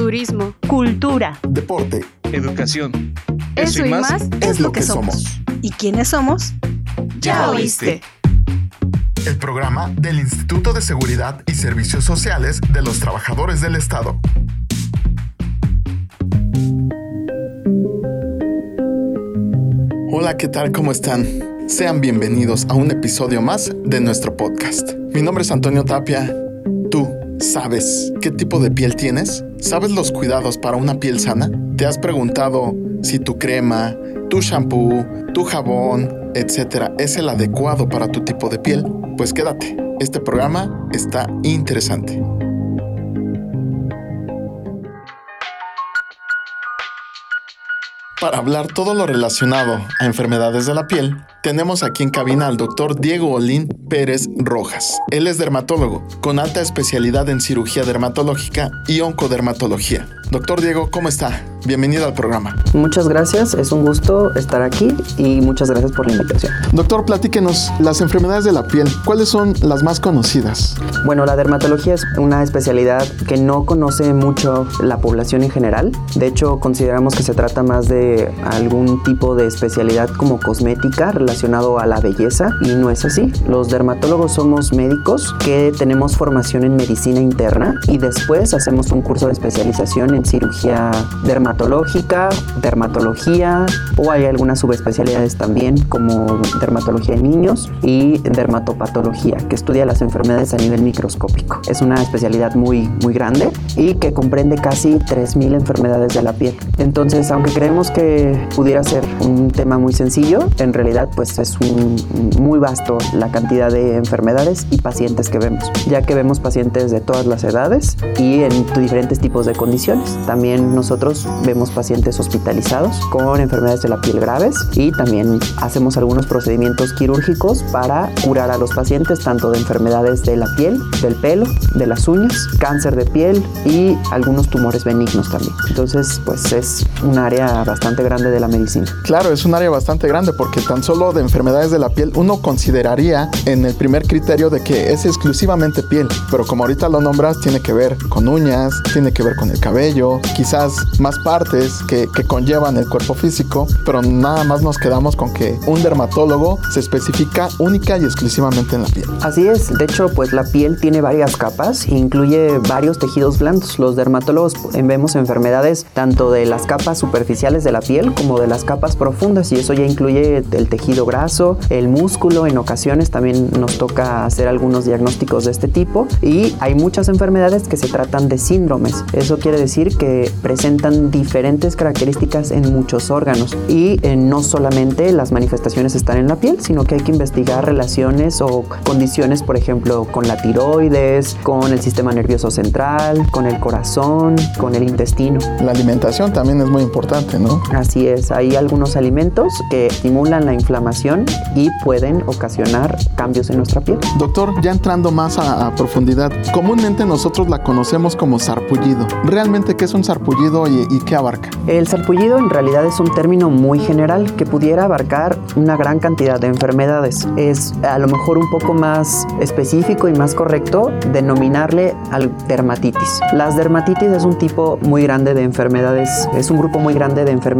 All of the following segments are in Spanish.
turismo, cultura, deporte, educación. Eso, y más, es lo que somos. ¿Y quiénes somos? Ya oíste. El programa del Instituto de Seguridad y Servicios Sociales de los Trabajadores del Estado. Hola, ¿qué tal? ¿Cómo están? Sean bienvenidos a un episodio más de nuestro podcast. Mi nombre es Antonio Tapia. ¿Tú sabes qué tipo de piel tienes? ¿Sabes los cuidados para una piel sana? ¿Te has preguntado si tu crema, tu shampoo, tu jabón, etcétera, es el adecuado para tu tipo de piel? Pues quédate. Este programa está interesante. Para hablar todo lo relacionado a enfermedades de la piel, tenemos aquí en cabina al doctor Diego Olín Pérez Rojas. Él es dermatólogo, con alta especialidad en cirugía dermatológica y oncodermatología. Doctor Diego, ¿cómo está? Bienvenido al programa. Muchas gracias, es un gusto estar aquí y muchas gracias por la invitación. Doctor, platíquenos las enfermedades de la piel. ¿Cuáles son las más conocidas? Bueno, la dermatología es una especialidad que no conoce mucho la población en general. De hecho, consideramos que se trata más de algún tipo de especialidad como cosmética relacionado a la belleza y no es así. Los dermatólogos somos médicos que tenemos formación en medicina interna y después hacemos un curso de especialización en cirugía dermatológica, dermatología o hay algunas subespecialidades también como dermatología en niños y dermatopatología que estudia las enfermedades a nivel microscópico. Es una especialidad muy muy grande y que comprende casi 3000 enfermedades de la piel. Entonces, aunque creemos que pudiera ser un tema muy sencillo, en realidad pues es un, muy vasto la cantidad de enfermedades y pacientes que vemos, ya que vemos pacientes de todas las edades y en diferentes tipos de condiciones. También nosotros vemos pacientes hospitalizados con enfermedades de la piel graves y también hacemos algunos procedimientos quirúrgicos para curar a los pacientes tanto de enfermedades de la piel, del pelo, de las uñas, cáncer de piel y algunos tumores benignos también. Entonces, pues es un área bastante grande de la medicina. Claro, es un área bastante grande porque tan solo de enfermedades de la piel uno consideraría en el primer criterio de que es exclusivamente piel, pero como ahorita lo nombras, tiene que ver con uñas, tiene que ver con el cabello, quizás más partes que, que conllevan el cuerpo físico, pero nada más nos quedamos con que un dermatólogo se especifica única y exclusivamente en la piel. Así es, de hecho, pues la piel tiene varias capas e incluye varios tejidos blandos. Los dermatólogos vemos enfermedades tanto de las capas superficiales de la piel como de las capas profundas y eso ya incluye el tejido graso, el músculo, en ocasiones también nos toca hacer algunos diagnósticos de este tipo y hay muchas enfermedades que se tratan de síndromes. Eso quiere decir que presentan diferentes características en muchos órganos y eh, no solamente las manifestaciones están en la piel, sino que hay que investigar relaciones o condiciones, por ejemplo, con la tiroides, con el sistema nervioso central, con el corazón, con el intestino. La alimentación también es muy importante, ¿no? Así es, hay algunos alimentos que estimulan la inflamación y pueden ocasionar cambios en nuestra piel. Doctor, ya entrando más a, a profundidad, comúnmente nosotros la conocemos como sarpullido. ¿Realmente qué es un sarpullido y, y qué abarca? El sarpullido en realidad es un término muy general que pudiera abarcar una gran cantidad de enfermedades. Es a lo mejor un poco más específico y más correcto denominarle al dermatitis. Las dermatitis es un tipo muy grande de enfermedades, es un grupo muy grande de enfermedades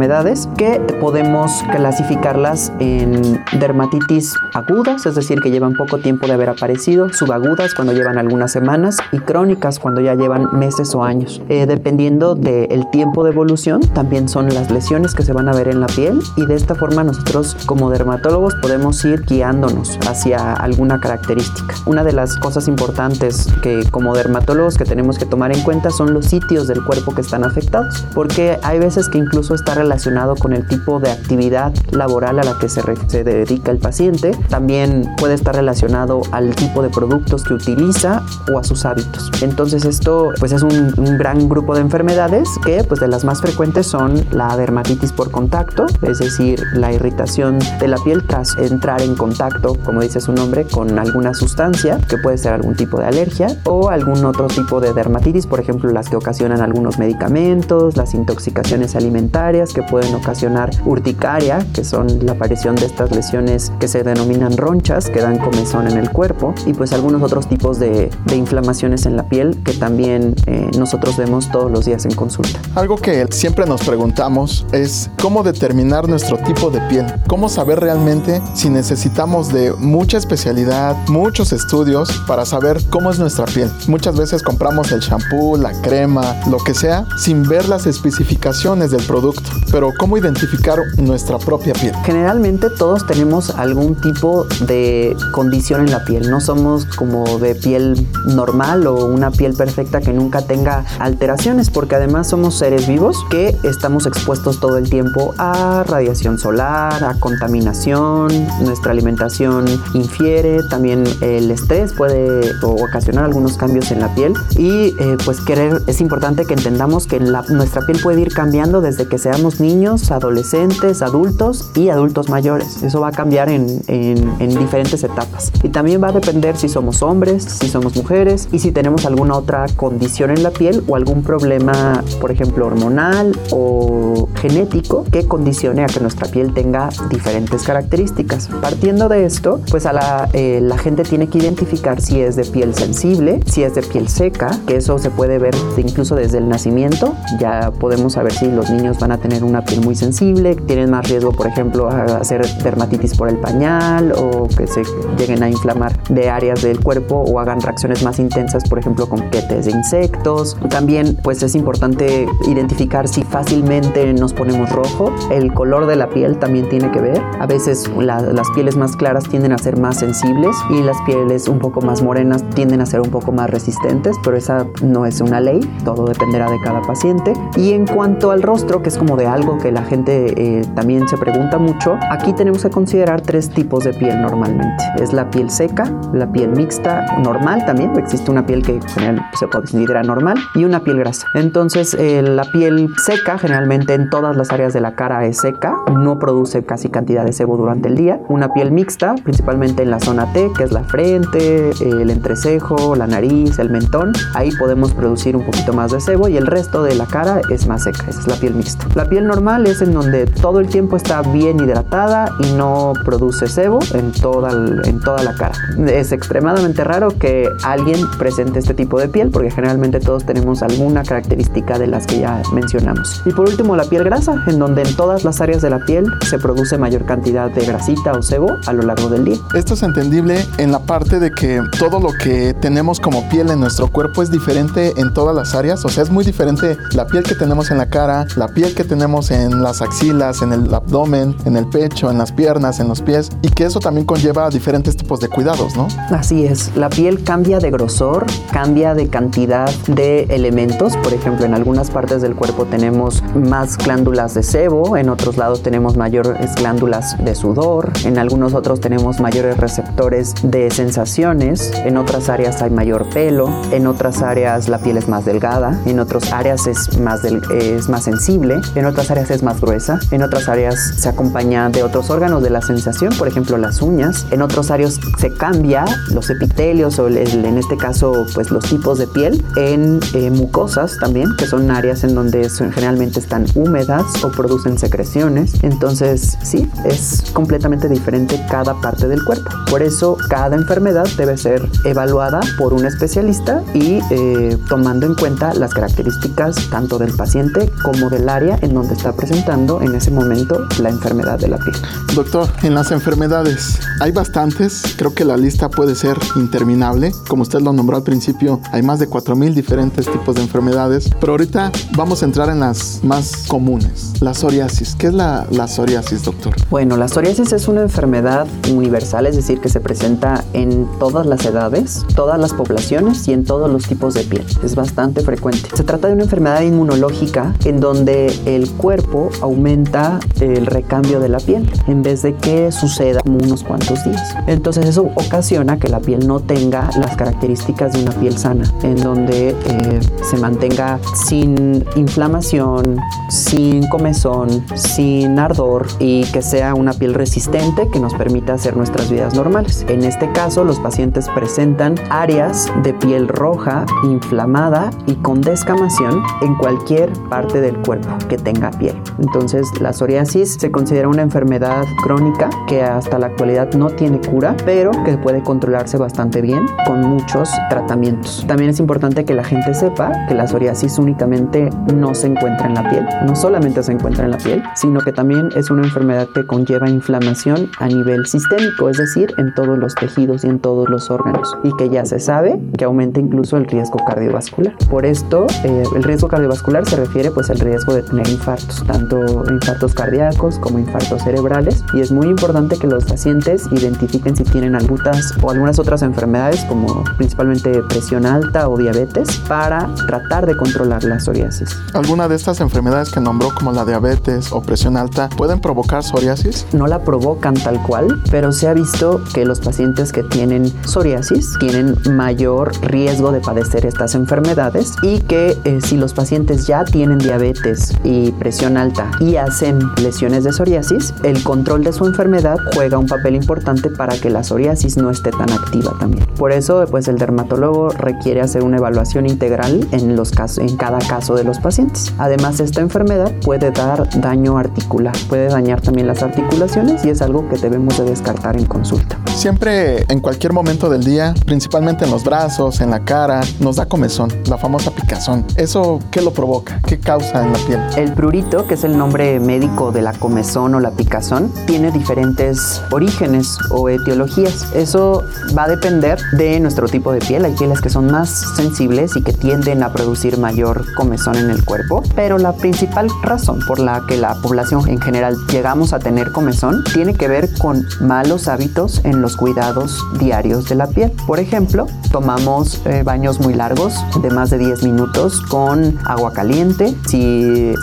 que podemos clasificarlas en dermatitis agudas, es decir, que llevan poco tiempo de haber aparecido, subagudas cuando llevan algunas semanas y crónicas cuando ya llevan meses o años. Eh, dependiendo del tiempo de evolución, también son las lesiones que se van a ver en la piel y de esta forma nosotros como dermatólogos podemos ir guiándonos hacia alguna característica. Una de las cosas importantes que como dermatólogos que tenemos que tomar en cuenta son los sitios del cuerpo que están afectados, porque hay veces que incluso está relacionado con el tipo de actividad laboral a la que se, dedica el paciente, también puede estar relacionado al tipo de productos que utiliza o a sus hábitos. Entonces esto pues es un, un gran grupo de enfermedades que pues de las más frecuentes son la dermatitis por contacto, es decir, la irritación de la piel tras entrar en contacto, como dice su nombre, con alguna sustancia, que puede ser algún tipo de alergia, o algún otro tipo de dermatitis, por ejemplo, las que ocasionan algunos medicamentos, las intoxicaciones alimentarias que pueden ocasionar urticaria, que son la aparición de estas lesiones que se denominan ronchas, que dan comezón en el cuerpo, y pues algunos otros tipos de, de inflamaciones en la piel que también eh, nosotros vemos todos los días en consulta. Algo que siempre nos preguntamos es cómo determinar nuestro tipo de piel, cómo saber realmente si necesitamos de mucha especialidad, muchos estudios para saber cómo es nuestra piel. Muchas veces compramos el shampoo, la crema, lo que sea, sin ver las especificaciones del producto. Pero ¿cómo identificar nuestra propia piel? Generalmente todos tenemos algún tipo de condición en la piel. No somos como de piel normal o una piel perfecta que nunca tenga alteraciones, porque además somos seres vivos que estamos expuestos todo el tiempo a radiación solar, a contaminación, nuestra alimentación infiere, también el estrés puede ocasionar algunos cambios en la piel y eh, pues querer es importante que entendamos que la, nuestra piel puede ir cambiando desde que seamos niños, adolescentes, adultos y adultos mayores. Eso va a cambiar en, en, en diferentes etapas. Y también va a depender si somos hombres, si somos mujeres y si tenemos alguna otra condición en la piel o algún problema, por ejemplo, hormonal o genético que condicione a que nuestra piel tenga diferentes características. Partiendo de esto, pues a la, eh, la gente tiene que identificar si es de piel sensible, si es de piel seca, que eso se puede ver incluso desde el nacimiento. Ya podemos saber si los niños van a tener una piel muy sensible, tienen más riesgo, por ejemplo, a hacer dermatitis por el pañal o que se lleguen a inflamar de áreas del cuerpo o hagan reacciones más intensas, por ejemplo, con quetes de insectos. También, pues es importante identificar si fácilmente nos ponemos rojo. El color de la piel también tiene que ver. A veces la, las pieles más claras tienden a ser más sensibles y las pieles un poco más morenas tienden a ser un poco más resistentes, pero esa no es una ley, todo dependerá de cada paciente. Y en cuanto al rostro, que es como de algo que la gente eh, también se pregunta mucho, aquí tenemos que considerar tres tipos de piel normalmente. Es la piel seca, la piel mixta, normal también, existe una piel que general se considera normal y una piel grasa. Entonces, eh, la piel seca generalmente en todas las áreas de la cara es seca, no produce casi cantidad de sebo durante el día. Una piel mixta, principalmente en la zona T, que es la frente, el entrecejo, la nariz, el mentón, ahí podemos producir un poquito más de sebo y el resto de la cara es más seca, esa es la piel mixta. La piel normal es en donde todo el tiempo está bien hidratada y no produce sebo en toda, en toda la cara. Es extremadamente raro que alguien presente este tipo de piel porque generalmente todos tenemos alguna característica de las que ya mencionamos. Y por último, la piel grasa, en donde en todas las áreas de la piel se produce mayor cantidad de grasita o sebo a lo largo del día. Esto es entendible en la parte de que todo lo que tenemos como piel en nuestro cuerpo es diferente en todas las áreas, o sea, es muy diferente la piel que tenemos en la cara, la piel que tenemos en las axilas, en el abdomen, en el pecho, en las piernas, en los pies, y que eso también conlleva diferentes tipos de cuidados, ¿no? Así es, la piel cambia de grosor, cambia de cantidad de elementos, por ejemplo, en algunas partes del cuerpo tenemos más glándulas de sebo, en otros lados tenemos mayores glándulas de sudor, en algunos otros tenemos mayores receptores de sensaciones, en otras áreas hay mayor pelo, en otras áreas la piel es más delgada, en otras áreas es más, del, es más sensible, en otras áreas es más gruesa, en otras áreas se acompaña de otros órganos de la sensación, por ejemplo las uñas, en otros áreas se cambia los epitelios o el, en este caso pues los tipos de piel en eh, mucosas también, que son áreas en donde son, generalmente están húmedas o producen secreciones, entonces sí, es completamente diferente cada parte del cuerpo. Por eso cada enfermedad debe ser evaluada por un especialista y eh, tomando en cuenta las características tanto del paciente como del área en donde está presentando en ese momento la enfermedad de la piel. Doctor, en las enfermedades hay bastantes, creo que la lista puede ser interminable, como usted lo nombró al principio, hay más de 4.000 diferentes tipos de enfermedades, pero ahorita vamos a entrar en las más comunes, la psoriasis. ¿Qué es la, la psoriasis, doctor? Bueno, la psoriasis es una enfermedad universal, es decir, que se presenta en todas las edades, todas las poblaciones y en todos los tipos de piel. Es bastante frecuente. Se trata de una enfermedad inmunológica en donde el cuerpo aumenta el recambio de la piel en vez de que suceda como unos cuantos días. Entonces eso ocasiona que la piel no tenga las características de una piel sana, en donde eh, se mantenga sin inflamación, sin comezón, sin ardor y que sea una piel resistente que nos permita hacer nuestras vidas normales. En este caso, los pacientes presentan áreas de piel roja, inflamada y con descamación en cualquier parte del cuerpo que tenga piel. Entonces, la psoriasis se considera una enfermedad crónica que hasta la actualidad no tiene cura, pero que puede controlarse bastante bien con muchos tratamientos. También es importante que la gente sepa que la psoriasis únicamente no se encuentra en la piel, no solamente se encuentra en la piel, sino que también es una enfermedad que conlleva inflamación a nivel sistémico, es decir, en todos los tejidos y en todos los órganos, y que ya se sabe que aumenta incluso el riesgo cardiovascular. Por esto, eh, el riesgo cardiovascular se refiere pues al riesgo de tener infartos, tanto infartos cardíacos como infartos cerebrales, y es muy importante que los pacientes identifiquen si tienen algunas o algunas otras enfermedades como principalmente presión alta o diabetes para tratar de controlar la psoriasis. ¿Alguna de estas enfermedades que nombró como la diabetes o presión alta pueden provocar psoriasis? No la provocan tal cual, pero se ha visto que los pacientes que tienen psoriasis tienen mayor riesgo de padecer estas enfermedades y que eh, si los pacientes ya tienen diabetes y presión alta y hacen lesiones de psoriasis, el control de su enfermedad juega un papel importante para que la psoriasis no esté tan activa también. Por eso, pues el dermatólogo requiere hacer una evaluación integral en, los casos, en cada caso de los pacientes. Además, esta enfermedad puede dar daño articular, puede dañar también las articulaciones y es algo que debemos de descartar en consulta. Siempre, en cualquier momento del día, principalmente en los brazos, en la cara, nos da comezón, la famosa picazón. ¿Eso qué lo provoca? ¿Qué causa en la piel? El prurito, que es el nombre médico de la comezón o la picazón, tiene diferentes orígenes o etiologías. Eso va a depender de nuestro tipo de piel. Hay pieles que son más sensibles y que tienden a producir mayor comezón en el cuerpo, pero la principal razón por la que la población en general llegamos a tener comezón tiene que ver con malos hábitos en los cuidados diarios de la piel. Por ejemplo, tomamos eh, baños muy largos de más de 10 minutos con agua caliente. Si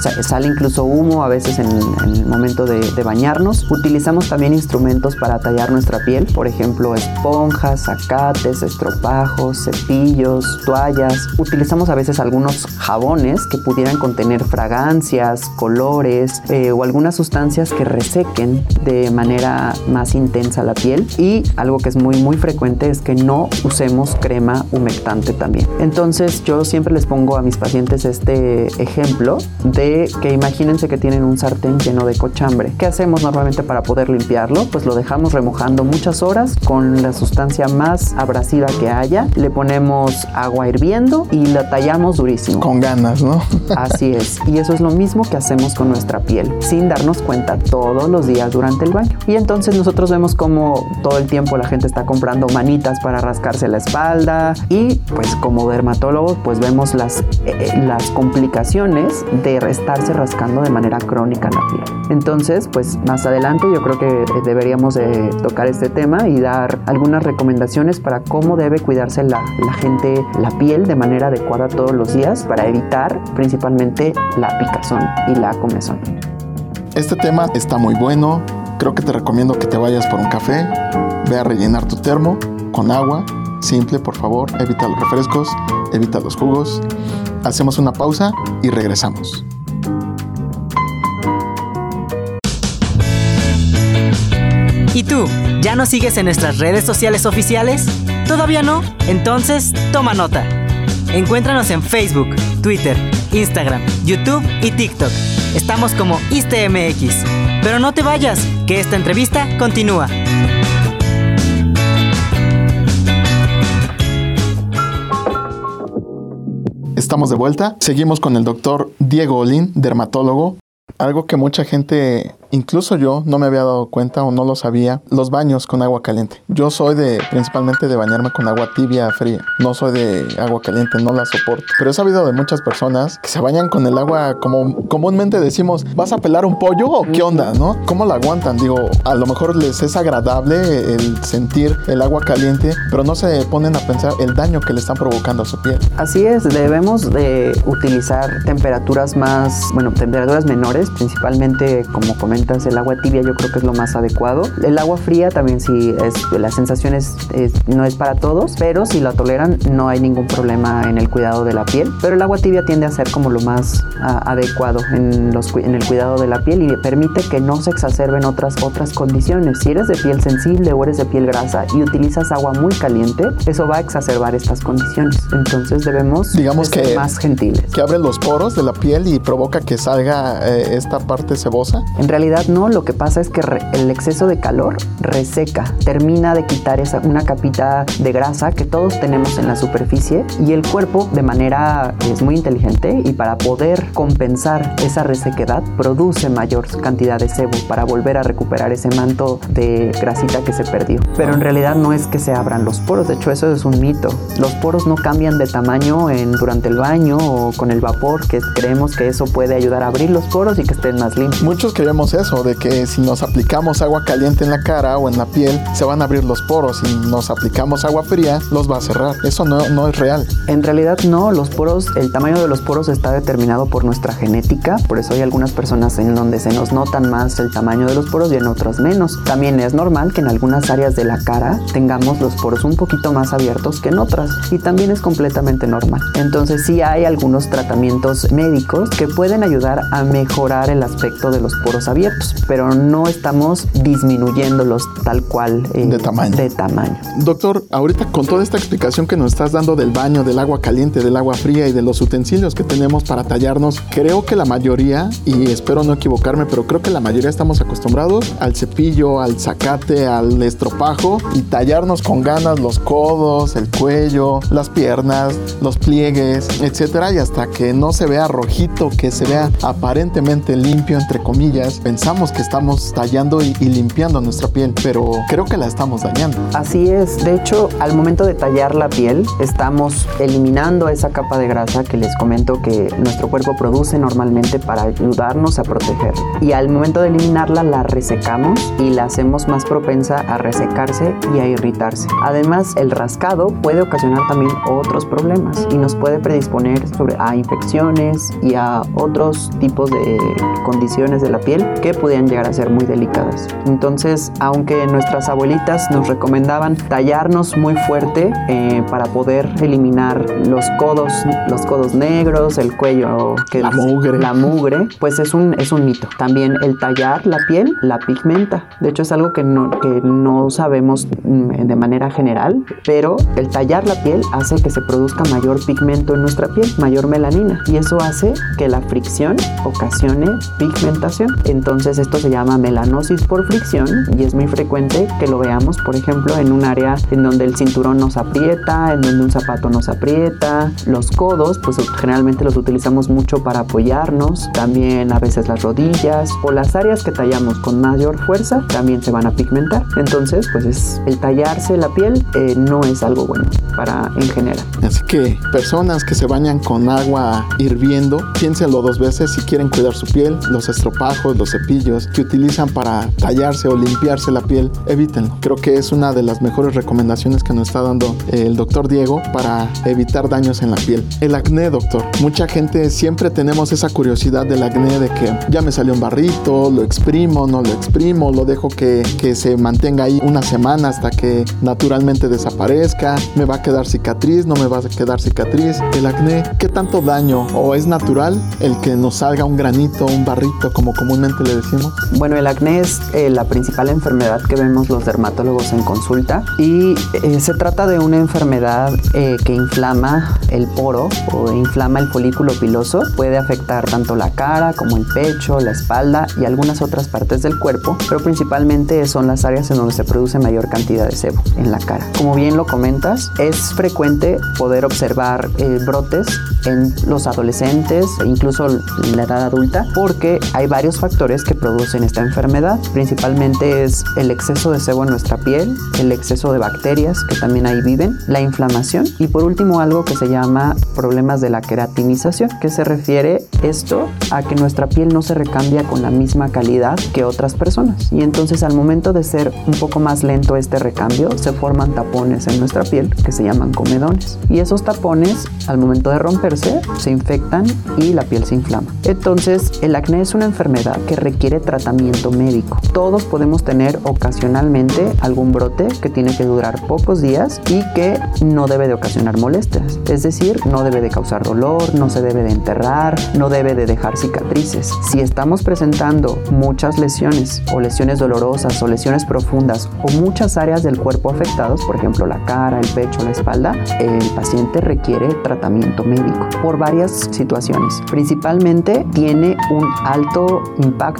incluso humo a veces en, el momento de, bañarnos, utilizamos también instrumentos para tallar nuestra piel, por ejemplo, esponjas, zacates, estropajos, cepillos, toallas. Utilizamos a veces algunos jabones que pudieran contener fragancias, colores eh, o algunas sustancias que resequen de manera más intensa la piel. Y algo que es muy muy frecuente es que no usemos crema humectante también. Entonces yo siempre les pongo a mis pacientes este ejemplo de que imagínense que tienen un sartén lleno de cochambre. ¿Qué hacemos normalmente para poder limpiarlo? Pues lo dejamos remojando muchas horas con la sustancia más abrasiva que haya. Le ponemos agua hirviendo y la tallamos durísimo. Con ganas, ¿no? Así es. Y eso es lo mismo que hacemos con nuestra piel, sin darnos cuenta todos los días durante el baño. Y entonces nosotros vemos como todo el tiempo la gente está comprando manitas para rascarse la espalda y pues como dermatólogos pues vemos las, eh, las complicaciones de estarse rascando de manera crónica la piel. Entonces pues más adelante yo creo que deberíamos de tocar este tema y dar algunas recomendaciones para cómo debe cuidarse la, la gente la piel de manera adecuada todos los días para evitar principalmente la picazón y la comezón. Este tema está muy bueno. Creo que te recomiendo que te vayas por un café, ve a rellenar tu termo con agua, simple por favor, evita los refrescos, evita los jugos. Hacemos una pausa y regresamos. ¿Ya nos sigues en nuestras redes sociales oficiales? ¿Todavía no? Entonces, toma nota. Encuéntranos en Facebook, Twitter, Instagram, YouTube y TikTok. Estamos como ISTMX. Pero no te vayas, que esta entrevista continúa. Estamos de vuelta. Seguimos con el doctor Diego Olin, dermatólogo. Algo que mucha gente Incluso yo no me había dado cuenta o no lo sabía, los baños con agua caliente. Yo soy de principalmente de bañarme con agua tibia, fría. No soy de agua caliente, no la soporto. Pero he sabido de muchas personas que se bañan con el agua como comúnmente decimos, ¿vas a pelar un pollo o qué onda, no? ¿Cómo la aguantan? Digo, a lo mejor les es agradable el sentir el agua caliente, pero no se ponen a pensar el daño que le están provocando a su piel. Así es, debemos de utilizar temperaturas más, bueno, temperaturas menores, principalmente como comenté comentas, el agua tibia yo creo que es lo más adecuado. El agua fría también sí es, la sensación es, no es para todos, pero si la toleran no hay ningún problema en el cuidado de la piel. Pero el agua tibia tiende a ser como lo más adecuado en, los, en el cuidado de la piel y permite que no se exacerben otras, otras condiciones. Si eres de piel sensible o eres de piel grasa y utilizas agua muy caliente, eso va a exacerbar estas condiciones. Entonces debemos digamos ser más gentiles. Que abre los poros de la piel y provoca que salga eh, esta parte cebosa. En realidad no, lo que pasa es que el exceso de calor reseca, termina de quitar esa, una capita de grasa que todos tenemos en la superficie y el cuerpo de manera es muy inteligente y para poder compensar esa resequedad produce mayor cantidad de sebo para volver a recuperar ese manto de grasita que se perdió. Pero en realidad no es que se abran los poros, de hecho eso es un mito. Los poros no cambian de tamaño en, durante el baño o con el vapor, que creemos que eso puede ayudar a abrir los poros y que estén más limpios. Muchos creemos eso, de que si nos aplicamos agua caliente en la cara o en la piel, se van a abrir los poros. Si nos aplicamos agua fría, los va a cerrar. Eso no, no es real. En realidad no, los poros, el tamaño de los poros está determinado por nuestra genética, por eso hay algunas personas en donde se nos notan más el tamaño de los poros y en otras menos. También es normal que en algunas áreas de la cara tengamos los poros un poquito más abiertos que en otras y también es completamente normal. Entonces sí hay algunos tratamientos médicos que pueden ayudar a mejorar el aspecto de los poros abiertos, pero no estamos disminuyéndolos tal cual eh, de, tamaño. de tamaño. Doctor, ahorita con toda esta explicación que nos estás dando del baño, del agua caliente, del agua fría y de los utensilios que tenemos para tallarnos, creo que la mayoría, y espero no equivocarme, pero creo que la mayoría estamos acostumbrados al cepillo, al zacate, al estropajo y tallarnos con ganas los codos, el cuello, las piernas, los pliegues, etcétera, y hasta que no se vea rojito, que se vea aparentemente limpio, entre comillas, pensamos que estamos tallando y, limpiando nuestra piel, pero creo que la estamos dañando. Así es, de hecho, al momento de tallar la piel, estamos eliminando esa capa de grasa que les comento que nuestro cuerpo produce normalmente para ayudarnos a proteger. Y al momento de eliminarla, la resecamos y la hacemos más propensa a resecarse y a irritarse. Además, el rascado puede ocasionar también otros problemas y nos puede predisponer sobre, a infecciones y a otros tipos de condiciones de la piel que podrían llegar a ser muy delicadas. Entonces, aunque nuestras abuelitas nos recomendaban tallarnos muy fuerte eh, para poder eliminar los codos, los codos negros, el cuello, que la mugre. La mugre, pues es un, es un mito. También el tallar la piel la pigmenta. De hecho, es algo que no, que no sabemos mm, de manera general, pero el tallar la piel hace que se produzca mayor pigmento en nuestra piel, mayor melanina, y eso hace que la fricción ocasione pigmentación. Entonces, esto se llama melanosis por fricción y es muy frecuente que lo veamos, por ejemplo, en un área en donde el cinturón nos aprieta, en donde un zapato nos aprieta, los codos, pues generalmente los utilizamos mucho para apoyarnos, también a veces las rodillas o las áreas que tallamos con mayor fuerza también se van a pigmentar. Entonces, pues es el tallarse la piel eh, no es algo bueno para en general. Así que personas que se bañan con agua hirviendo, piénsenlo dos veces si quieren cuidar su piel, los estropajos, los cepillos que utilizan para tallarse o limpiarse la piel, evítenlo. Creo que es una de las mejores recomendaciones que nos está dando el doctor Diego para evitar daños en la piel. El acné, doctor. Mucha gente siempre tenemos esa curiosidad del acné de que ya me salió un barrito, lo exprimo, no lo exprimo, lo dejo que, que se mantenga ahí una semana hasta que naturalmente desaparezca, me va a quedar cicatriz, no me va a quedar cicatriz. El acné, ¿qué tanto daño o es natural el que nos salga un granito, un barrito, como comúnmente le decimos? Bueno, el acné es eh, la principal enfermedad que vemos los dermatólogos en consulta y eh, se trata de una enfermedad eh, que inflama el poro o inflama el folículo piloso. Puede afectar tanto la cara como el pecho, la espalda y algunas otras partes del cuerpo, pero principalmente son las áreas en donde se produce mayor cantidad de sebo en la cara. Como bien lo comentas, es frecuente poder observar brotes en los adolescentes e incluso en la edad adulta porque hay varios factores que producen esta enfermedad. Principalmente es el exceso de sebo en nuestra piel, el exceso de bacterias que también ahí viven, la inflamación y por último algo que se llama problemas de la queratinización, que se refiere esto a que nuestra piel no se recambia con la misma calidad que otras personas. Y entonces al momento de ser un poco más lento este recambio, se forman tapones en nuestra piel que se llaman comedones. Y esos tapones al momento de romperse se infectan y la piel se inflama. Entonces el acné es una enfermedad que requiere tratamiento médico. Todos podemos tener ocasionalmente algún brote que tiene que durar pocos días y que no debe de ocasionar molestias. Es decir, no debe de causar dolor, no se debe de enterrar, no debe de dejar cicatrices. Si estamos presentando muchas lesiones o lesiones dolorosas o lesiones profundas o muchas áreas del cuerpo afectados, por ejemplo la cara, el pecho, la espalda, el paciente requiere tratamiento médico por varias situaciones. Principalmente tiene un alto impacto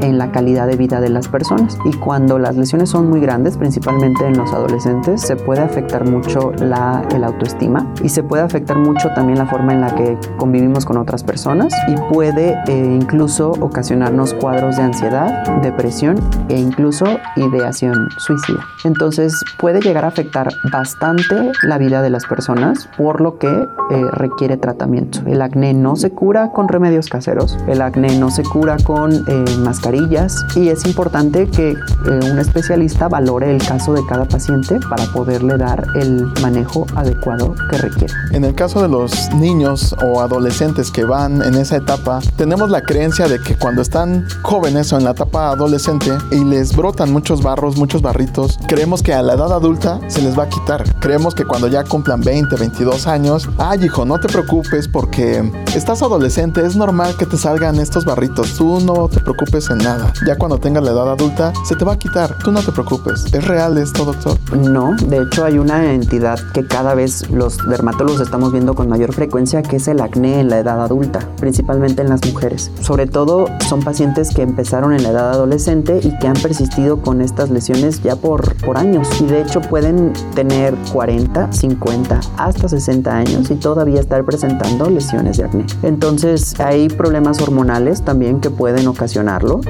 en la calidad de vida de las personas y cuando las lesiones son muy grandes, principalmente en los adolescentes, se puede afectar mucho la, el autoestima y se puede afectar mucho también la forma en la que convivimos con otras personas y puede eh, incluso ocasionarnos cuadros de ansiedad, depresión e incluso ideación suicida. Entonces puede llegar a afectar bastante la vida de las personas, por lo que eh, requiere tratamiento. El acné no se cura con remedios caseros, el acné no se cura con eh, mascarillas y es importante que un especialista valore el caso de cada paciente para poderle dar el manejo adecuado que requiere. En el caso de los niños o adolescentes que van en esa etapa, tenemos la creencia de que cuando están jóvenes o en la etapa adolescente y les brotan muchos barros, muchos barritos, creemos que a la edad adulta se les va a quitar. Creemos que cuando ya cumplan 20, 22 años, ay hijo, no te preocupes porque estás adolescente, es normal que te salgan estos barritos, tú no te preocupes en nada. Ya cuando tengas la edad adulta, se te va a quitar, tú no te preocupes. ¿Es real esto, doctor? No, de hecho hay una entidad que cada vez los dermatólogos estamos viendo con mayor frecuencia, que es el acné en la edad adulta, principalmente en las mujeres. Sobre todo son pacientes que empezaron en la edad adolescente y que han persistido con estas lesiones ya por, por años. Y de hecho pueden tener 40, 50, hasta 60 años y todavía estar presentando lesiones de acné. Entonces hay problemas hormonales también que pueden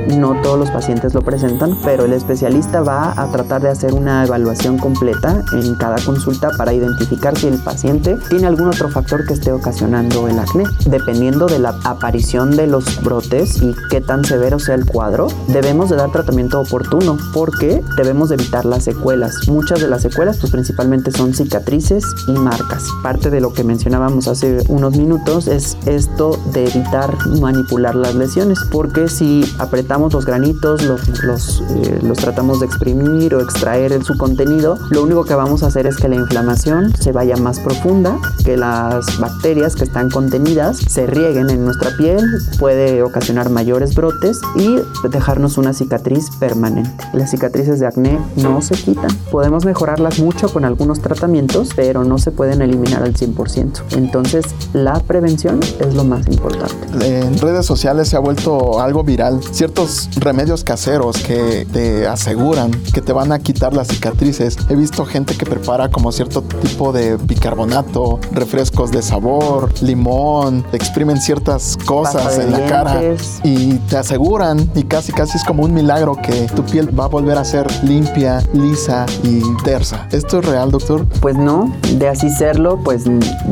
No todos los pacientes lo presentan, pero el especialista va a tratar de hacer una evaluación completa en cada consulta para identificar si el paciente tiene algún otro factor que esté ocasionando el acné. Dependiendo de la aparición de los brotes y qué tan severo sea el cuadro, debemos de dar tratamiento oportuno porque debemos evitar las secuelas. Muchas de las secuelas pues principalmente son cicatrices y marcas. Parte de lo que mencionábamos hace unos minutos es esto de evitar manipular las lesiones porque si apretamos los granitos, los, los, eh, los tratamos de exprimir o extraer su contenido, lo único que vamos a hacer es que la inflamación se vaya más profunda, que las bacterias que están contenidas se rieguen en nuestra piel, puede ocasionar mayores brotes y dejarnos una cicatriz permanente. Las cicatrices de acné no se quitan. Podemos mejorarlas mucho con algunos tratamientos, pero no se pueden eliminar al 100%. Entonces, la prevención es lo más importante. En redes sociales se ha vuelto algo viral ciertos remedios caseros que te aseguran que te van a quitar las cicatrices. He visto gente que prepara como cierto tipo de bicarbonato, refrescos de sabor, limón, exprimen ciertas cosas en la cara y te aseguran y casi casi es como un milagro que tu piel va a volver a ser limpia, lisa y tersa. ¿Esto es real, doctor? Pues no, de así serlo, pues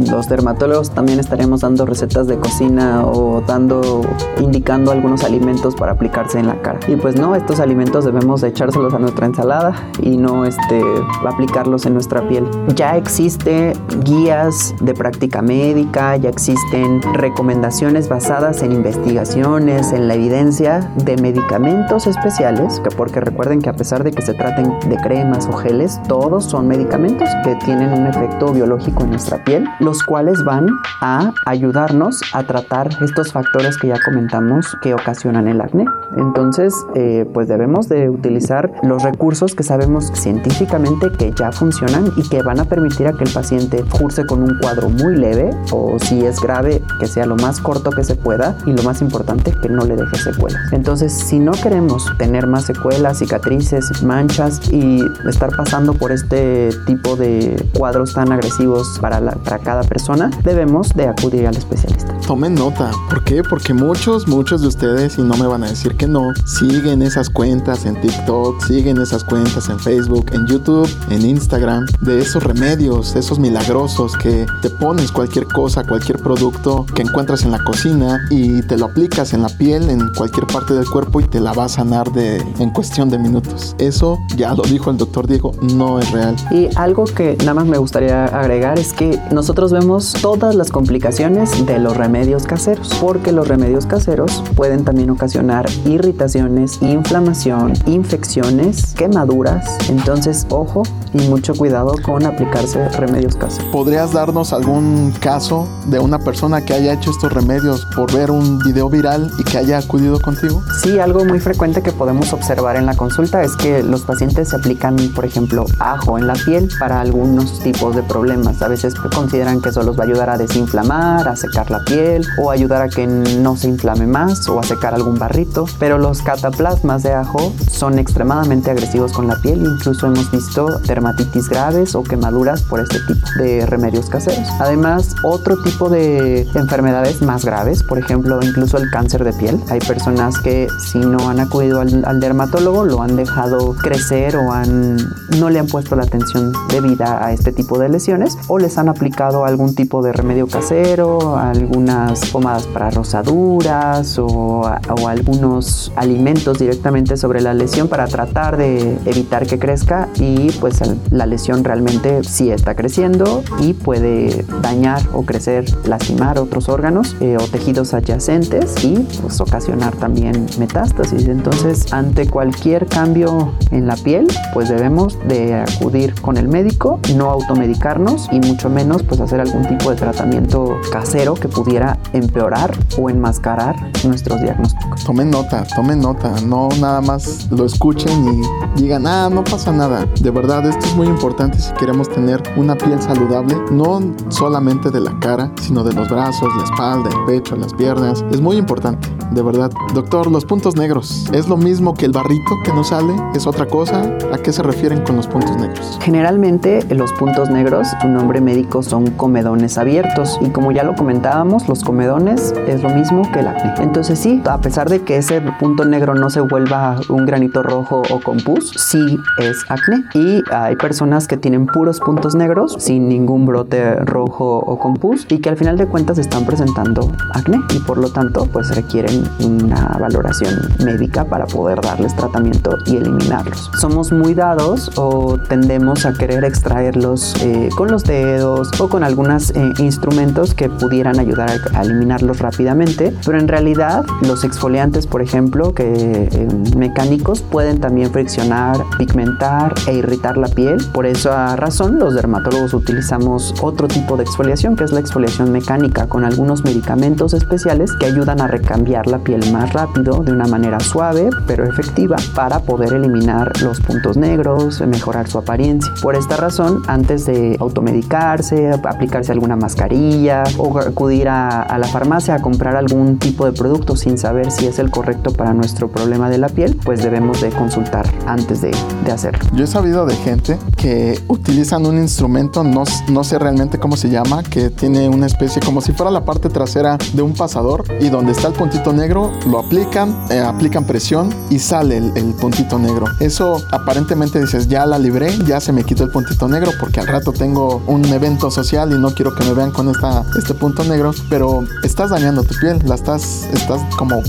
los dermatólogos también estaremos dando recetas de cocina o dando, indicando algunos alimentos para aplicarse en la cara. Y pues no, estos alimentos debemos echárselos a nuestra ensalada y no este, aplicarlos en nuestra piel. Ya existe guías de práctica médica, ya existen recomendaciones basadas en investigaciones, en la evidencia de medicamentos especiales, que porque recuerden que a pesar de que se traten de cremas o geles, todos son medicamentos que tienen un efecto biológico en nuestra piel, los cuales van a ayudarnos a tratar estos factores que ya comentamos que ocasionan el acné. Entonces, eh, pues debemos de utilizar los recursos que sabemos científicamente que ya funcionan y que van a permitir a que el paciente curse con un cuadro muy leve o si es grave, que sea lo más corto que se pueda y lo más importante, que no le deje secuelas. Entonces, si no queremos tener más secuelas, cicatrices, manchas y estar pasando por este tipo de cuadros tan agresivos para, para cada persona, debemos de acudir al especialista. Tomen nota. ¿Por qué? Porque muchos, muchos de ustedes, y no me van a decir que no, siguen esas cuentas en TikTok, siguen esas cuentas en Facebook, en YouTube, en Instagram, de esos remedios, esos milagrosos que te pones cualquier cosa, cualquier producto que encuentras en la cocina y te lo aplicas en la piel, en cualquier parte del cuerpo y te la va a sanar de, en cuestión de minutos. Eso ya lo dijo el doctor Diego, no es real. Y algo que nada más me gustaría agregar es que nosotros vemos todas las complicaciones de los remedios caseros, porque los remedios caseros pueden también ocasionar ocasionar irritaciones, inflamación, infecciones, quemaduras. Entonces, ojo y mucho cuidado con aplicarse remedios caseros. ¿Podrías darnos algún caso de una persona que haya hecho estos remedios por ver un video viral y que haya acudido contigo? Sí, algo muy frecuente que podemos observar en la consulta es que los pacientes se aplican, por ejemplo, ajo en la piel para algunos tipos de problemas. A veces consideran que eso los va a ayudar a desinflamar, a secar la piel o ayudar a que no se inflame más o a secar algún barrito. Pero los cataplasmas de ajo son extremadamente agresivos con la piel. Incluso hemos visto dermatitis graves o quemaduras por este tipo de remedios caseros. Además, otro tipo de enfermedades más graves, por ejemplo, incluso el cáncer de piel. Hay personas que si no han acudido al, dermatólogo lo han dejado crecer o han, no le han puesto la atención debida a este tipo de lesiones o les han aplicado algún tipo de remedio casero, algunas pomadas para rosaduras o algunos alimentos directamente sobre la lesión para tratar de evitar que crezca y pues la lesión realmente sí está creciendo y puede dañar o crecer, lastimar otros órganos eh, o tejidos adyacentes y pues ocasionar también metástasis. Entonces, ante cualquier cambio en la piel, pues debemos de acudir con el médico, no automedicarnos y mucho menos pues hacer algún tipo de tratamiento casero que pudiera empeorar o enmascarar nuestros diagnósticos. Tomen nota, tomen nota, no nada más lo escuchen y digan, ah, no pasa nada. De verdad, esto es muy importante si queremos tener una piel saludable, no solamente de la cara, sino de los brazos, la espalda, el pecho, las piernas. Es muy importante, de verdad. Doctor, los puntos negros, ¿es lo mismo que el barrito que no sale? ¿Es otra cosa? ¿A qué se refieren con los puntos negros? Generalmente los puntos negros, su nombre médico son comedones abiertos y como ya lo comentábamos, los comedones es lo mismo que el acné. Entonces sí, a pesar de que ese punto negro no se vuelva un granito rojo o con pus, sí es acné. Y hay personas que tienen puros puntos negros sin ningún brote rojo o con pus y que al final de cuentas están presentando acné y por lo tanto pues requieren una valoración médica para poder darles tratamiento y eliminarlos. Somos muy dados o tendemos a querer extraerlos eh, con los dedos o con algunos eh, instrumentos que pudieran ayudar a, a, eliminarlos rápidamente, pero en realidad los exfoliantes, por ejemplo, que eh, mecánicos pueden también friccionar, pigmentar e irritar la piel. Por esa razón, los dermatólogos utilizamos otro tipo de exfoliación, que es la exfoliación mecánica, con algunos medicamentos especiales que ayudan a recambiar la piel más rápido, de una manera suave pero efectiva, para poder eliminar los puntos negros, mejorar su apariencia. Por esta razón, antes de automedicarse, aplicarse alguna mascarilla o acudir a, a la farmacia a comprar algún tipo de producto sin saber si es el correcto para nuestro problema de la piel, pues debemos de consultar antes de, de hacerlo. Yo he sabido de gente que utilizan un instrumento, no, no sé realmente cómo se llama, que tiene una especie como si fuera la parte trasera de un pasador y donde está el puntito negro lo aplican, eh, aplican presión y sale el, el, puntito negro. Eso aparentemente dices, ya la libré, ya se me quitó el puntito negro porque al rato tengo un evento social y no quiero que me vean con esta, este punto negro, pero estás dañando tu piel, la estás, estás como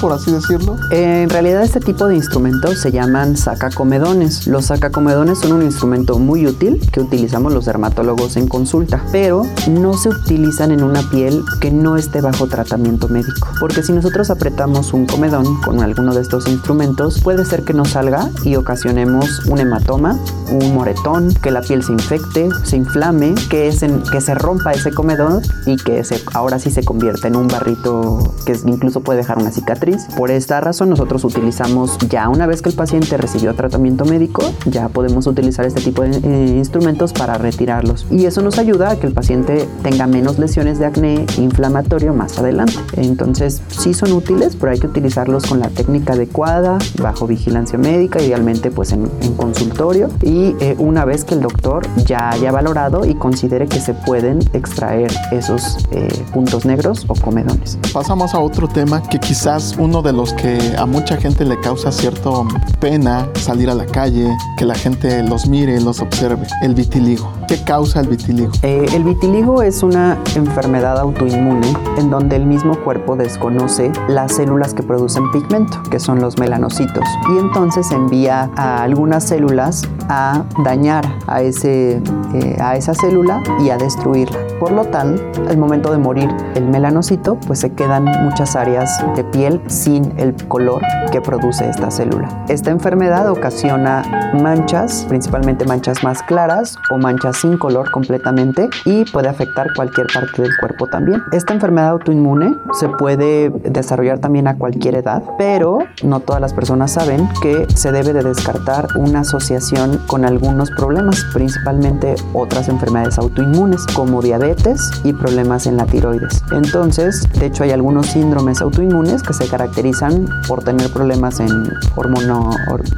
por así decirlo. Eh, en realidad este tipo de instrumentos se llaman sacacomedones. Los sacacomedones son un instrumento muy útil que utilizamos los dermatólogos en consulta, pero no se utilizan en una piel que no esté bajo tratamiento médico, porque si nosotros apretamos un comedón con alguno de estos instrumentos, puede ser que no salga y ocasionemos un hematoma, un moretón, que la piel se infecte, se inflame, que, es en, que se rompa ese comedón y que se, ahora sí se convierta en un barrito que incluso puede dejar una cicatriz. Por esta razón nosotros utilizamos ya una vez que el paciente recibió tratamiento médico, ya podemos utilizar este tipo de eh, instrumentos para retirarlos. Y eso nos ayuda a que el paciente tenga menos lesiones de acné inflamatorio más adelante. Entonces sí son útiles, pero hay que utilizarlos con la técnica adecuada, bajo vigilancia médica, idealmente pues en, en consultorio y eh, una vez que el doctor ya haya valorado y considere que se pueden extraer esos eh, puntos negros o comedones. Pasamos a otro tema que quizás uno de los que a mucha gente le causa cierto pena salir a la calle, que la gente los mire, los observe, el vitiligo. ¿Qué causa el vitiligo? Eh, el vitiligo es una enfermedad autoinmune en donde el mismo cuerpo desconoce las células que producen pigmento, que son los melanocitos, y entonces envía a algunas células a dañar a, ese, eh, a esa célula y a destruirla. Por lo tanto, al momento de morir el melanocito, pues se quedan muchas áreas de piel sin el color que produce esta célula. Esta enfermedad ocasiona manchas, principalmente manchas más claras o manchas sin color completamente y puede afectar cualquier parte del cuerpo también. Esta enfermedad autoinmune se puede desarrollar también a cualquier edad, pero no todas las personas saben que se debe de descartar una asociación con algunos problemas, principalmente otras enfermedades autoinmunes como diabetes y problemas en la tiroides. Entonces, de hecho hay algunos síndromes autoinmunes que se caracterizan por tener problemas en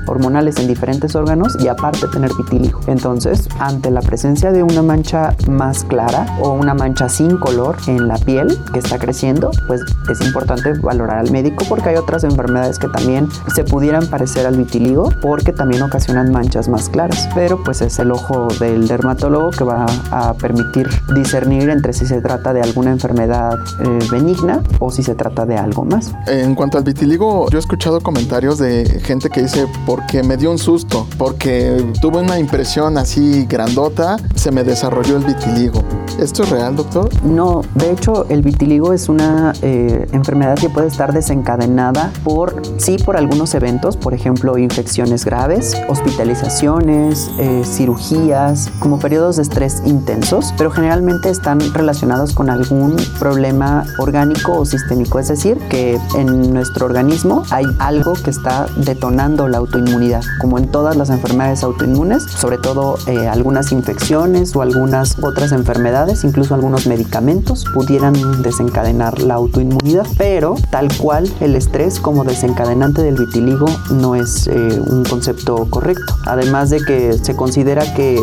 hormonales en diferentes órganos y aparte tener vitiligo. Entonces, ante la presencia de una mancha más clara o una mancha sin color en la piel que está creciendo, pues es importante valorar al médico porque hay otras enfermedades que también se pudieran parecer al vitiligo porque también ocasionan manchas más claras. Pero pues es el ojo del dermatólogo que va a permitir discernir entre si se trata de alguna enfermedad eh, benigna o si se trata de algo más. En cuanto al vitiligo, yo he escuchado comentarios de gente que dice porque me dio un susto, porque tuve una impresión así grandota, se me desarrolló el vitiligo. ¿Esto es real, doctor? No, de hecho el vitiligo es una eh, enfermedad que puede estar desencadenada por, sí, por algunos eventos, por ejemplo, infecciones graves, hospitalizaciones, eh, cirugías, como periodos de estrés intensos, pero generalmente están relacionados con algún problema orgánico o sistémico, es decir, que en nuestro organismo hay algo que está detonando la autoinmunidad, como en todas las enfermedades autoinmunes, sobre todo eh, algunas infecciones o algunas otras enfermedades incluso algunos medicamentos pudieran desencadenar la autoinmunidad, pero tal cual el estrés como desencadenante del vitiligo no es eh, un concepto correcto. Además de que se considera que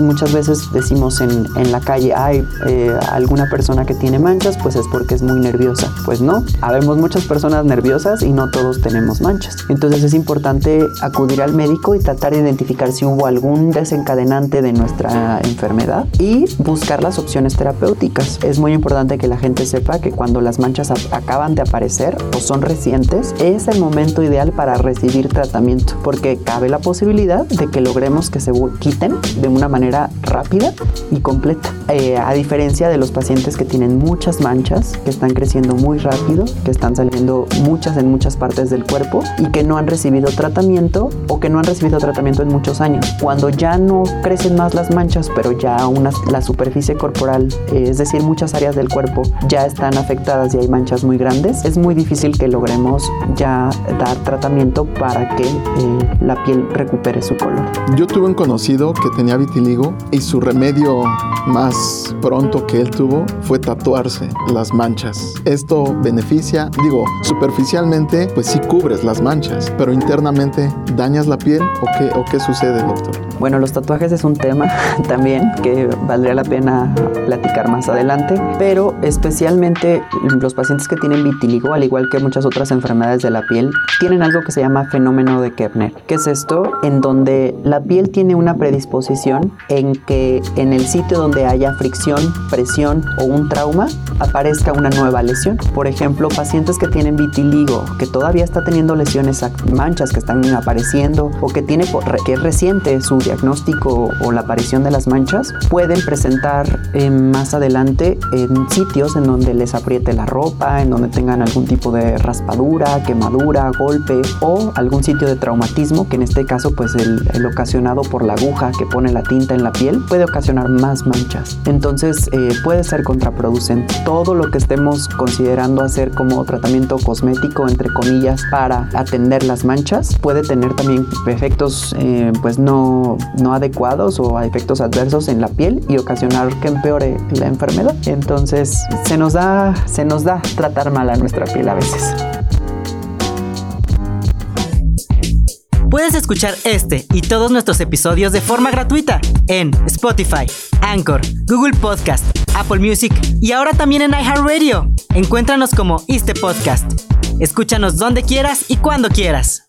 muchas veces decimos en, en la calle, hay eh, alguna persona que tiene manchas, pues es porque es muy nerviosa. Pues no, habemos muchas personas nerviosas y no todos tenemos manchas. Entonces es importante acudir al médico y tratar de identificar si hubo algún desencadenante de nuestra enfermedad y buscar las opciones terapéuticas. Es muy importante que la gente sepa que cuando las manchas acaban de aparecer o son recientes, es el momento ideal para recibir tratamiento, porque cabe la posibilidad de que logremos que se quiten de una manera rápida y completa. Eh, a diferencia de los pacientes que tienen muchas manchas, que están creciendo muy rápido, que están saliendo muchas en muchas partes del cuerpo y que no han recibido tratamiento o que no han recibido tratamiento en muchos años. Cuando ya no crecen más las manchas, pero ya una, la superficie corporal, eh, es decir, muchas áreas del cuerpo ya están afectadas y hay manchas muy grandes, es muy difícil que logremos ya dar tratamiento para que eh, la piel recupere su color. Yo tuve un conocido que tenía vitiligo y su remedio más pronto que él tuvo fue tatuarse las manchas. Esto beneficia, digo, superficialmente pues sí cubres las manchas, pero internamente dañas la piel o qué, o qué sucede, doctor? Bueno, los tatuajes es un tema también que valdría la pena platicar más adelante, pero especialmente los pacientes que tienen vitiligo, al igual que muchas otras enfermedades de la piel, tienen algo que se llama fenómeno de Kepner. ¿Qué es esto? En donde la piel tiene una predisposición en que en el sitio donde haya fricción, presión o un trauma, aparezca una nueva lesión. Por ejemplo, pacientes que tienen vitiligo, que todavía está teniendo lesiones, manchas que están apareciendo o que tiene que es reciente su diagnóstico o la aparición de las manchas, pueden presentar eh, más adelante en sitios en donde les apriete la ropa, en donde tengan algún tipo de raspadura, quemadura, golpe o algún sitio de traumatismo, que en este caso pues el, el ocasionado por la aguja que pone la tinta en la piel puede ocasionar más manchas. Entonces eh, puede ser contraproducente. Todo lo que estemos considerando hacer como tratamiento cosmético, entre comillas, para atender las manchas, puede tener también efectos eh, pues no, no adecuados o efectos adversos en la piel y ocasionar que empeore la enfermedad. Entonces se nos da, se nos da tratar mal a nuestra piel a veces. Puedes escuchar este y todos nuestros episodios de forma gratuita en Spotify, Anchor, Google Podcast, Apple Music y ahora también en iHeartRadio. Encuéntranos como Este Podcast. Escúchanos donde quieras y cuando quieras.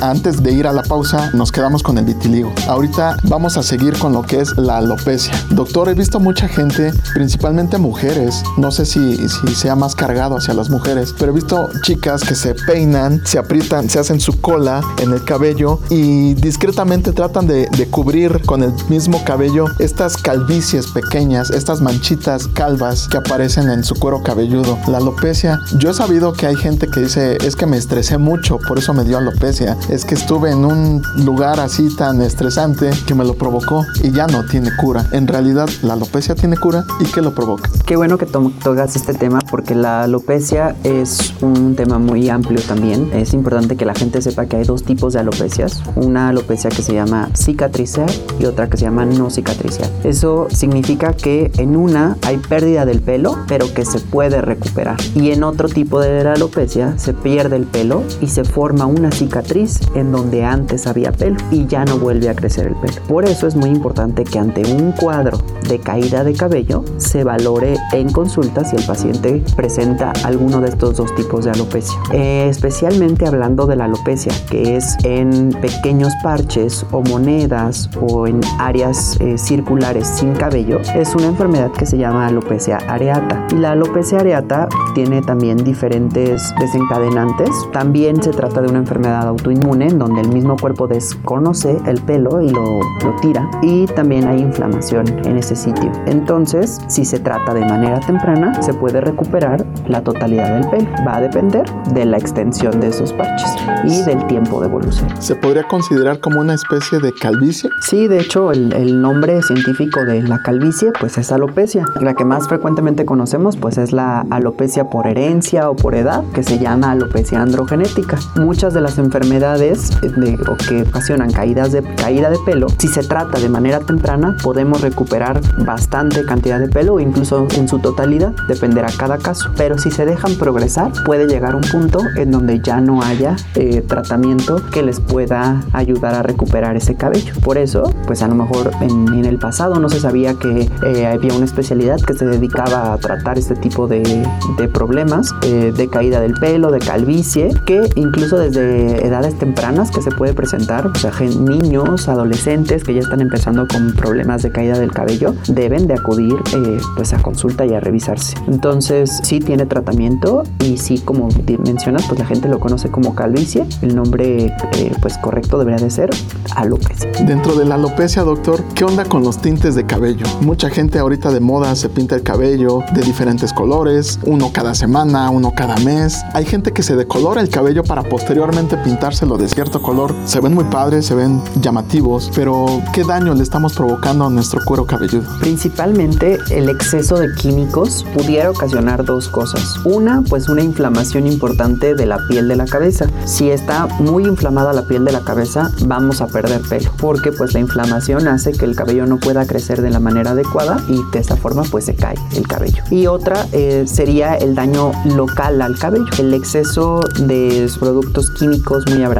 Antes de ir a la pausa, nos quedamos con el vitiligo. Ahorita vamos a seguir con lo que es la alopecia. Doctor, he visto mucha gente, principalmente mujeres, no sé si, sea más cargado hacia las mujeres, pero he visto chicas que se peinan, se aprietan, se hacen su cola en el cabello y discretamente tratan de, de cubrir con el mismo cabello estas calvicies pequeñas, estas manchitas calvas que aparecen en su cuero cabelludo. La alopecia, yo he sabido que hay gente que dice, es que me estresé mucho, por eso me dio alopecia. Es que estuve en un lugar así tan estresante que me lo provocó y ya no tiene cura. En realidad, la alopecia tiene cura y ¿qué lo provoca? Qué bueno que to- este tema porque la alopecia es un tema muy amplio también. Es importante que la gente sepa que hay dos tipos de alopecias. Una alopecia que se llama cicatricial y otra que se llama no cicatricial. Eso significa que en una hay pérdida del pelo, pero que se puede recuperar. Y en otro tipo de alopecia se pierde el pelo y se forma una cicatriz en donde antes había pelo y ya no vuelve a crecer el pelo. Por eso es muy importante que ante un cuadro de caída de cabello se valore en consulta si el paciente presenta alguno de estos dos tipos de alopecia. Eh, especialmente hablando de la alopecia, que es en pequeños parches o monedas o en áreas eh, circulares sin cabello, es una enfermedad que se llama alopecia areata. Y la alopecia areata tiene también diferentes desencadenantes. También se trata de una enfermedad autoinmune en donde el mismo cuerpo desconoce el pelo y lo, lo tira. Y también hay inflamación en ese sitio. Entonces, si se trata de manera temprana, se puede recuperar la totalidad del pelo. Va a depender de la extensión de esos parches y del tiempo de evolución. ¿Se podría considerar como una especie de calvicie? Sí, de hecho, el, el nombre científico de la calvicie, pues es alopecia. La que más frecuentemente conocemos, pues es la alopecia por herencia o por edad, que se llama alopecia androgenética. Muchas de las enfermedades de, o que ocasionan caídas de, caída de pelo, si se trata de manera temprana, podemos recuperar bastante cantidad de pelo incluso en su totalidad, dependerá cada caso. Pero si se dejan progresar, puede llegar un punto en donde ya no haya eh, tratamiento que les pueda ayudar a recuperar ese cabello. Por eso, pues a lo mejor en, en el pasado no se sabía que eh, había una especialidad que se dedicaba a tratar este tipo de, de problemas eh, de caída del pelo, de calvicie, que incluso desde edades tempranas que se puede presentar, o sea, niños, adolescentes que ya están empezando con problemas de caída del cabello, deben de acudir eh, pues a consulta y a revisarse. Entonces, sí tiene tratamiento y sí, como mencionas, pues la gente lo conoce como calvicie. El nombre eh, pues correcto debería de ser alopecia. Dentro de la alopecia, doctor, ¿qué onda con los tintes de cabello? Mucha gente ahorita de moda se pinta el cabello de diferentes colores, uno cada semana, uno cada mes. Hay gente que se decolora el cabello para posteriormente pintárselo de cierto color. Se ven muy padres, se ven llamativos, pero ¿qué daño le estamos provocando a nuestro cuero cabelludo? Principalmente el exceso de químicos pudiera ocasionar dos cosas. Una, pues una inflamación importante de la piel de la cabeza. Si está muy inflamada la piel de la cabeza, vamos a perder pelo, porque pues la inflamación hace que el cabello no pueda crecer de la manera adecuada y de esa forma pues se cae el cabello. Y otra eh, sería el daño local al cabello, el exceso de productos químicos muy abrasivos,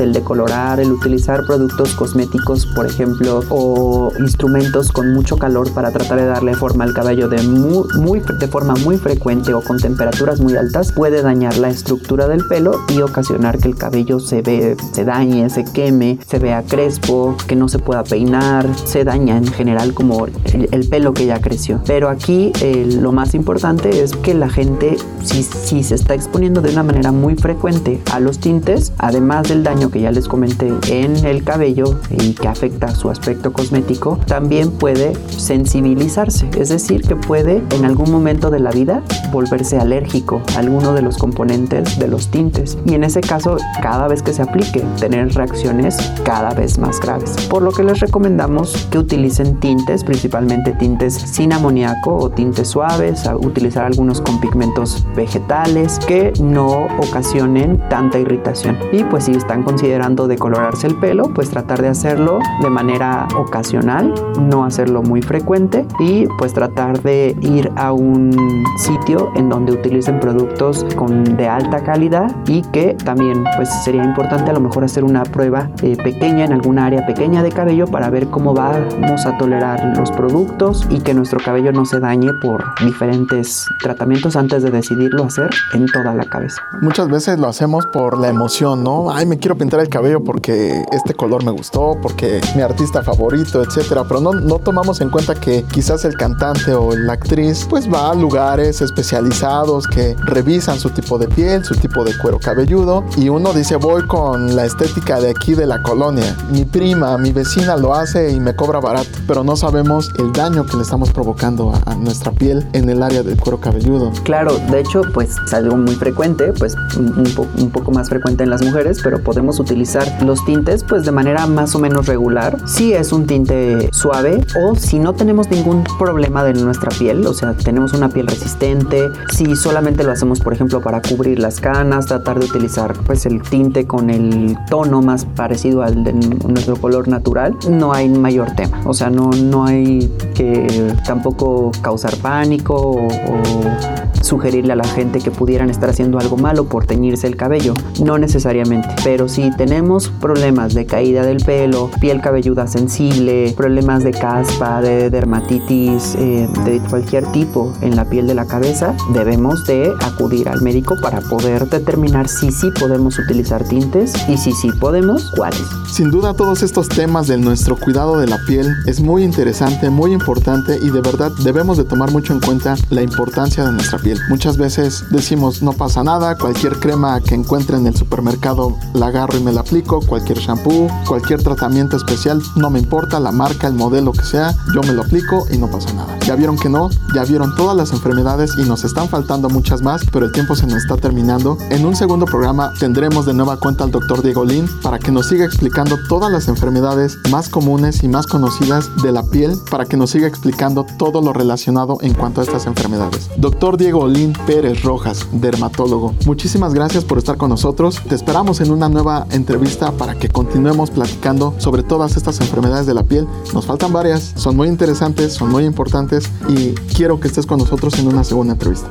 el decolorar, el utilizar productos cosméticos, por ejemplo, o instrumentos con mucho calor para tratar de darle forma al cabello de muy, de forma muy frecuente o con temperaturas muy altas puede dañar la estructura del pelo y ocasionar que el cabello se ve, se dañe, se queme, se vea crespo, que no se pueda peinar, se daña en general como el, el pelo que ya creció. Pero aquí eh, lo más importante es que la gente, si, si se está exponiendo de una manera muy frecuente a los tintes, además del daño que ya les comenté en el cabello y que afecta su aspecto cosmético, también puede sensibilizarse, es decir, que puede en algún momento de la vida volverse alérgico a alguno de los componentes de los tintes y en ese caso cada vez que se aplique tener reacciones cada vez más graves. Por lo que les recomendamos que utilicen tintes, principalmente tintes sin amoníaco o tintes suaves, a utilizar algunos con pigmentos vegetales que no ocasionen tanta irritación. Y pues si están considerando decolorarse el pelo, pues tratar de hacerlo de manera ocasional, no hacerlo muy frecuente y pues tratar de ir a un sitio en donde utilicen productos con de alta calidad y que también pues sería importante a lo mejor hacer una prueba eh, pequeña en alguna área pequeña de cabello para ver cómo vamos a tolerar los productos y que nuestro cabello no se dañe por diferentes tratamientos antes de decidirlo hacer en toda la cabeza. Muchas veces lo hacemos por la emoción, ¿no? Ay, me quiero pintar el cabello porque este color me gustó, porque mi artista favorito, etcétera. Pero no, no tomamos en cuenta que quizás el cantante o la actriz pues va a lugares especializados que revisan su tipo de piel, su tipo de cuero cabelludo y uno dice voy con la estética de aquí de la colonia. Mi prima, mi vecina lo hace y me cobra barato, pero no sabemos el daño que le estamos provocando a, a nuestra piel en el área del cuero cabelludo. Claro, de hecho, pues es algo muy frecuente, pues un po- un poco más frecuente en las mujeres, pero podemos utilizar los tintes pues de manera más o menos regular. Si es un tinte suave o si no tenemos ningún problema de nuestra piel, o sea, tenemos una piel resistente, si solamente lo hacemos por ejemplo para cubrir las canas, tratar de utilizar pues el tinte con el tono más parecido al de nuestro color natural, no hay mayor tema. O sea, no, no hay que tampoco causar pánico o, o sugerirle a la gente que pudieran estar haciendo algo malo por teñirse el cabello. No necesariamente. Pero si tenemos problemas de caída del pelo, piel cabelluda sensible, problemas de caspa, de dermatitis, eh, de cualquier tipo en la piel de la cabeza, debemos de acudir al médico para poder determinar si sí podemos utilizar tintes y si sí podemos, cuáles. Sin duda todos estos temas de nuestro cuidado de la piel es muy interesante, muy importante y de verdad debemos de tomar mucho en cuenta la importancia de nuestra piel. Muchas veces decimos no pasa nada, cualquier crema que encuentre en el supermercado la agarro y me la aplico, cualquier shampoo, cualquier tratamiento especial, no me importa la marca, el modelo que sea, yo me lo aplico y no pasa nada. Ya vieron que no, ya vieron todas las enfermedades y nos están faltando muchas más, pero el tiempo se nos está terminando. En un segundo programa tendremos de nueva cuenta al doctor Diego Lin para que nos siga explicando todas las enfermedades más comunes y más conocidas de la piel, para que nos siga explicando todo lo relacionado en cuanto a estas enfermedades. Doctor Diego Lin Pérez Rojas, dermatólogo, muchísimas gracias por estar con nosotros. Te esperamos en una nueva entrevista para que continuemos platicando sobre todas estas enfermedades de la piel. Nos faltan varias, son muy interesantes, son muy importantes y quiero que estés con nosotros en una segunda entrevista.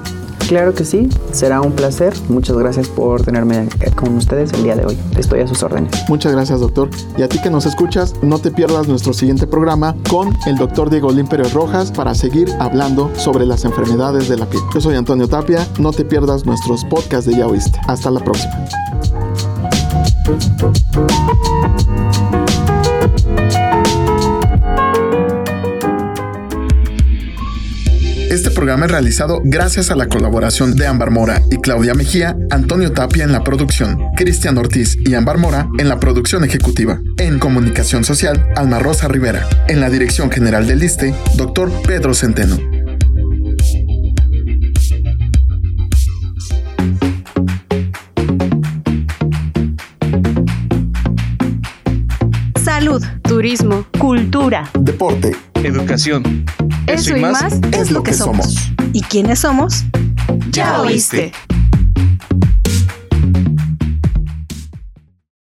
Claro que sí, será un placer. Muchas gracias por tenerme con ustedes el día de hoy. Estoy a sus órdenes. Muchas gracias, doctor. Y a ti que nos escuchas, no te pierdas nuestro siguiente programa con el doctor Diego Pérez Rojas para seguir hablando sobre las enfermedades de la piel. Yo soy Antonio Tapia. No te pierdas nuestros podcasts de Ya Oíste. Hasta la próxima. Programa es realizado gracias a la colaboración de Ámbar Mora y Claudia Mejía, Antonio Tapia en la producción, Cristian Ortiz y Ámbar Mora en la producción ejecutiva. En comunicación social, Alma Rosa Rivera. En la dirección general del ISTE, doctor Pedro Centeno. Salud, turismo, cultura. Deporte educación. Eso, y más, es lo que somos. ¿Y quiénes somos? Ya oíste.